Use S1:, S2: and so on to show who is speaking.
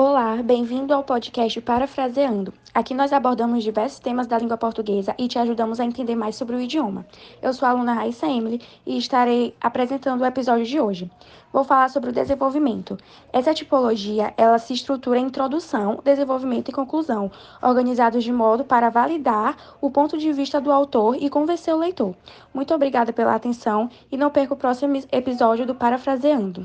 S1: Olá, bem-vindo ao podcast Parafraseando. Aqui nós abordamos diversos temas da língua portuguesa e te ajudamos a entender mais sobre o idioma. Eu sou a aluna Raíssa Emily e estarei apresentando o episódio de hoje. Vou falar sobre o desenvolvimento. Essa tipologia, ela se estrutura em introdução, desenvolvimento e conclusão, organizados de modo para validar o ponto de vista do autor e convencer o leitor. Muito obrigada pela atenção e não perca o próximo episódio do Parafraseando.